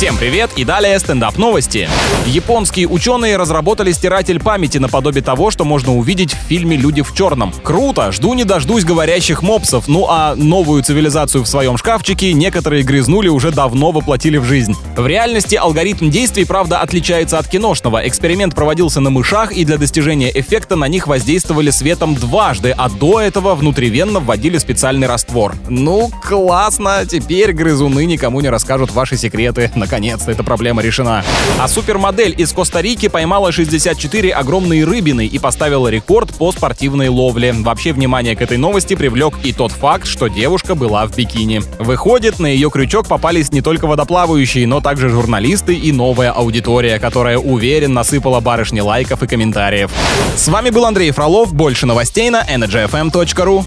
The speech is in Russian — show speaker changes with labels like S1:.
S1: Всем привет и далее стендап новости. Японские ученые разработали стиратель памяти наподобие того, что можно увидеть в фильме «Люди в черном». Круто, жду не дождусь говорящих мопсов, ну а новую цивилизацию в своем шкафчике некоторые грязнули уже давно воплотили в жизнь. В реальности алгоритм действий, правда, отличается от киношного. Эксперимент проводился на мышах, и для достижения эффекта на них воздействовали светом дважды, а до этого внутривенно вводили специальный раствор. Ну, классно, теперь грызуны никому не расскажут ваши секреты. Наконец-то эта проблема решена. А супермодель из Коста-Рики поймала 64 огромные рыбины и поставила рекорд по спортивной ловле. Вообще, внимание к этой новости привлек и тот факт, что девушка была в бикини. Выходит, на ее крючок попались не только водоплавающие, но также журналисты и новая аудитория, которая уверен насыпала барышни лайков и комментариев. С вами был Андрей Фролов. Больше новостей на energyfm.ru.